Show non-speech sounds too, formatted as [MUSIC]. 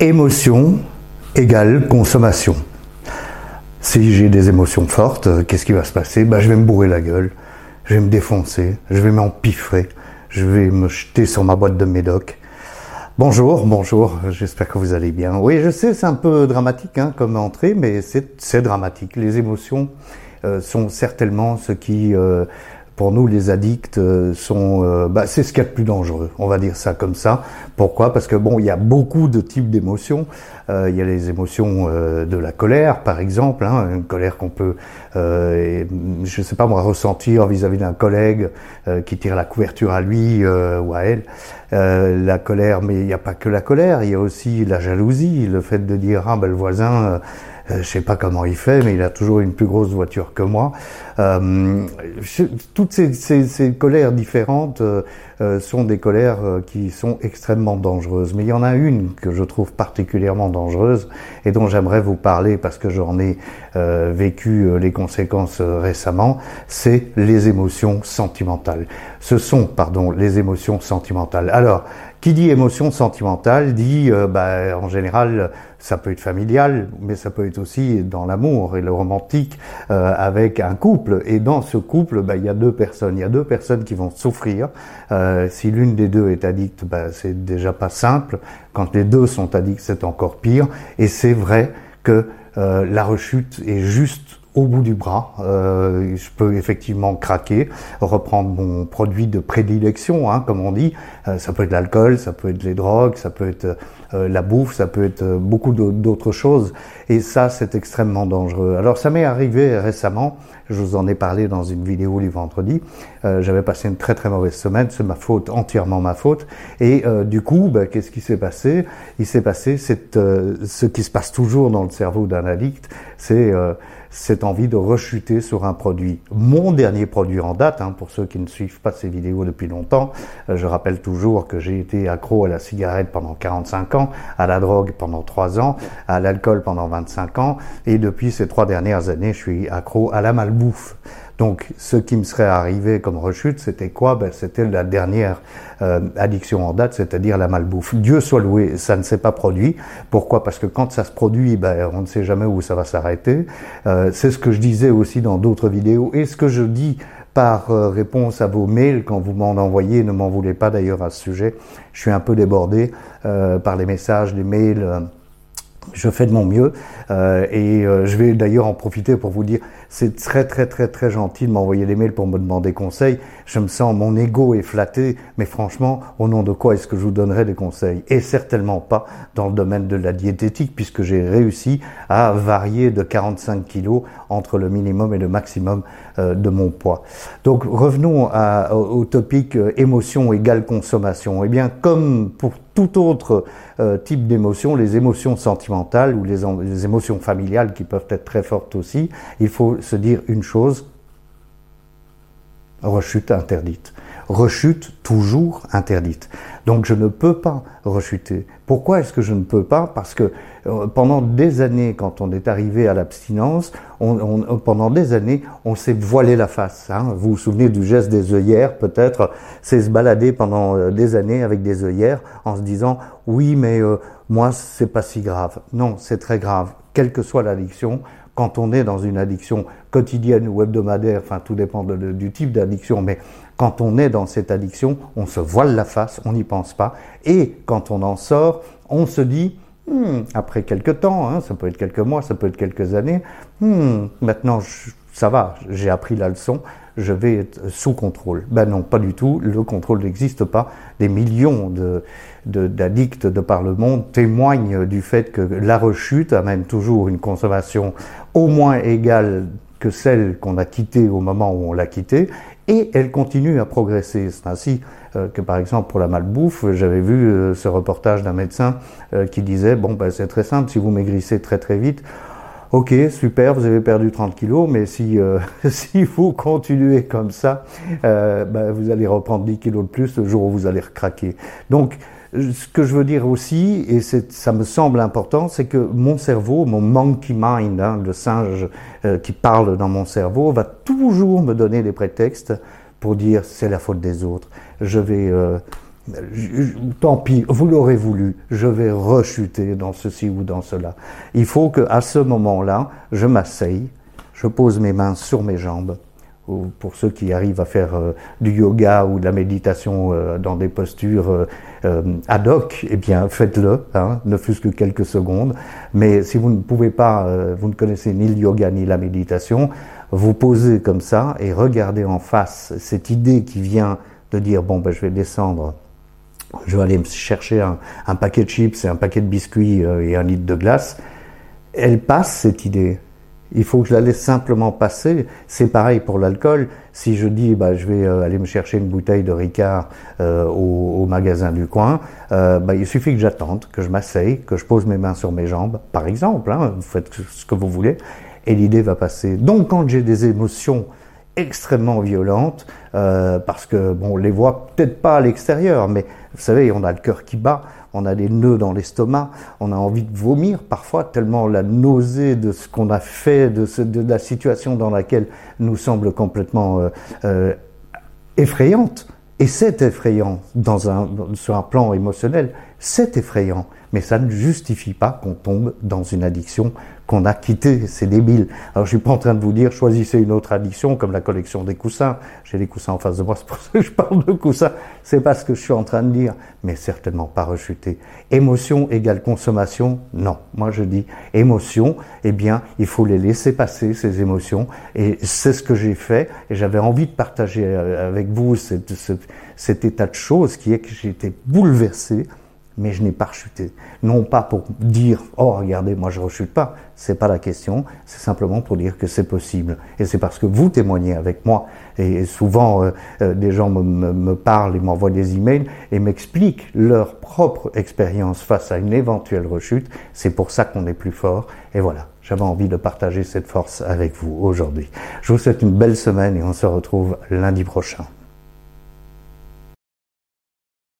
Émotion égale consommation. Si j'ai des émotions fortes, qu'est-ce qui va se passer? Bah, Je vais me bourrer la gueule, je vais me défoncer, je vais m'empiffrer, je vais me jeter sur ma boîte de médoc. Bonjour, bonjour, j'espère que vous allez bien. Oui, je sais, c'est un peu dramatique hein, comme entrée, mais c'est dramatique. Les émotions euh, sont certainement ce qui euh, pour nous, les addicts euh, sont, euh, bah, c'est ce qu'il y a de plus dangereux. On va dire ça comme ça. Pourquoi? Parce que bon, il y a beaucoup de types d'émotions. Euh, il y a les émotions de la colère, par exemple, hein, une colère qu'on peut, je ne sais pas moi, ressentir vis-à-vis d'un collègue qui tire la couverture à lui ou à elle. la colère, mais il n'y a pas que la colère. Il y a aussi la jalousie, le fait de dire ah ben le voisin euh, je sais pas comment il fait, mais il a toujours une plus grosse voiture que moi. Euh, toutes ces, ces, ces, colères différentes euh, sont des colères qui sont extrêmement dangereuses. Mais il y en a une que je trouve particulièrement dangereuse et dont j'aimerais vous parler parce que j'en ai vécu les conséquences récemment. C'est les émotions sentimentales. Ce sont, pardon, les émotions sentimentales. Alors, qui dit émotion sentimentale dit, euh, bah, en général, ça peut être familial, mais ça peut être aussi dans l'amour et le romantique euh, avec un couple. Et dans ce couple, bah, il y a deux personnes. Il y a deux personnes qui vont souffrir. Euh, si l'une des deux est addicte, bah, c'est déjà pas simple. Quand les deux sont addicts, c'est encore pire. Et c'est vrai que la rechute est juste au bout du bras. Euh, je peux effectivement craquer, reprendre mon produit de prédilection, hein, comme on dit. Euh, ça peut être l'alcool, ça peut être les drogues, ça peut être euh, la bouffe, ça peut être beaucoup d'autres choses. Et ça, c'est extrêmement dangereux. Alors, ça m'est arrivé récemment. Je vous en ai parlé dans une vidéo le vendredi. J'avais passé une très très mauvaise semaine. C'est ma faute, entièrement ma faute. Et du coup, bah, qu'est-ce qui s'est passé? Il s'est passé cette, ce qui se passe toujours dans le cerveau d'un addict, c'est cette envie de rechuter sur un produit. Mon dernier produit en date, hein, pour ceux qui ne suivent pas ces vidéos depuis longtemps, euh, je rappelle toujours que j'ai été accro à la cigarette pendant 45 ans, à la drogue pendant 3 ans, à l'alcool pendant 25 ans, et depuis ces trois dernières années, je suis accro à la malbouffe. Donc, ce qui me serait arrivé comme rechute, c'était quoi? Ben, C'était la dernière euh, addiction en date, c'est-à-dire la malbouffe. Dieu soit loué, ça ne s'est pas produit. Pourquoi? Parce que quand ça se produit, ben, on ne sait jamais où ça va s'arrêter. Euh, c'est ce que je disais aussi dans d'autres vidéos. Et ce que je dis par euh, réponse à vos mails quand vous m'en envoyez, ne m'en voulez pas d'ailleurs à ce sujet. Je suis un peu débordé par les messages, les mails je fais de mon mieux euh, et euh, je vais d'ailleurs en profiter pour vous dire c'est très très très très gentil de m'envoyer des mails pour me demander conseils. Je me sens mon ego est flatté, mais franchement, au nom de quoi est-ce que je vous donnerai des conseils? Et certainement pas dans le domaine de la diététique, puisque j'ai réussi à varier de 45 kilos entre le minimum et le maximum euh, de mon poids. Donc revenons au, topic émotion égale consommation. Eh bien, comme pour tout autre euh, type d'émotion, les émotions sentimentales ou les, les, émotions familiales qui peuvent être très fortes aussi, il faut se dire une chose, rechute interdite. Rechute toujours interdite. Donc je ne peux pas rechuter. Pourquoi est-ce que je ne peux pas? Parce que euh, pendant des années, quand on est arrivé à l'abstinence, on, pendant des années, on s'est voilé la face. Hein. Vous vous souvenez du geste des œillères, peut-être, c'est se balader pendant euh, des années avec des œillères en se disant oui, mais euh, moi c'est pas si grave. Non, c'est très grave. Quelle que soit l'addiction, quand on est dans une addiction quotidienne ou hebdomadaire, enfin tout dépend du type d'addiction, mais quand on est dans cette addiction, on se voile la face, on n'y pense pas, et quand on en sort, on se dit, hmm, après quelques temps, hein, ça peut être quelques mois, ça peut être quelques années, hmm, maintenant ça va, j'ai appris la leçon, je vais être sous contrôle. Ben non, pas du tout, le contrôle n'existe pas. Des millions d'addicts de, par le monde témoignent du fait que la rechute amène toujours une consommation au moins égale que celle qu'on a quittée au moment où on l'a quittée, et elle continue à progresser. C'est ainsi euh, que, par exemple, pour la malbouffe, j'avais vu euh, ce reportage d'un médecin euh, qui disait, bon, ben, c'est très simple, si vous maigrissez très très vite, Ok, super, vous avez perdu 30 kilos, mais si, euh, [LAUGHS] si vous continuez comme ça, euh, ben, vous allez reprendre 10 kilos de plus le jour où vous allez recraquer. Donc, ce que je veux dire aussi, et ça me semble important, c'est que mon cerveau, mon monkey mind, hein, le singe euh, qui parle dans mon cerveau, va toujours me donner des prétextes pour dire c'est la faute des autres. Je vais tant pis, vous l'aurez voulu, je vais rechuter dans ceci ou dans cela. Il faut qu'à ce moment-là, je m'asseye, je pose mes mains sur mes jambes, ou pour ceux qui arrivent à faire euh, du yoga ou de la méditation euh, dans des postures euh, ad hoc, eh bien faites-le, hein, ne fût-ce que quelques secondes. Mais si vous ne pouvez pas, vous ne connaissez ni le yoga ni la méditation, vous posez comme ça et regardez en face cette idée qui vient de dire bon ben je vais descendre je vais aller me chercher un, paquet de chips et un paquet de biscuits euh, et un litre de glace, elle passe cette idée. Il faut que je la laisse simplement passer. C'est pareil pour l'alcool. Si je dis, bah, je vais euh, aller me chercher une bouteille de Ricard euh, au, magasin du coin, bah, il suffit que j'attende, que je m'asseye, que je pose mes mains sur mes jambes, par exemple. Hein, vous faites ce que vous voulez, et l'idée va passer. Donc, quand j'ai des émotions extrêmement violentes, parce que bon, on les voit peut-être pas à l'extérieur, mais vous savez, on a le cœur qui bat, on a des nœuds dans l'estomac, on a envie de vomir parfois, tellement la nausée de ce qu'on a fait, de, la situation dans laquelle nous semble complètement euh, euh, effrayante. Et c'est effrayant sur un plan émotionnel, c'est effrayant, mais ça ne justifie pas qu'on tombe dans une addiction qu'on a quittée. C'est débile. Alors je suis pas en train de vous dire choisissez une autre addiction comme la collection des coussins. J'ai des coussins en face de moi, [LAUGHS] c'est pour ça que je parle de coussins. C'est pas ce que je suis en train de dire, mais certainement pas rechuter. Émotion égale consommation, non. Moi je dis émotion, eh bien il faut les laisser passer ces émotions et c'est ce que j'ai fait et j'avais envie de partager euh, avec vous cet état de choses qui est que été bouleversé mais je n'ai pas rechuté. Non pas pour dire oh regardez moi je rechute pas, c'est pas la question, c'est simplement pour dire que c'est possible. Et c'est parce que vous témoignez avec moi et souvent euh, euh, des gens me, me parlent et m'envoient des emails et m'expliquent leur propre expérience face à une éventuelle rechute. C'est pour ça qu'on est plus fort. Et voilà, j'avais envie de partager cette force avec vous aujourd'hui. Je vous souhaite une belle semaine et on se retrouve lundi prochain.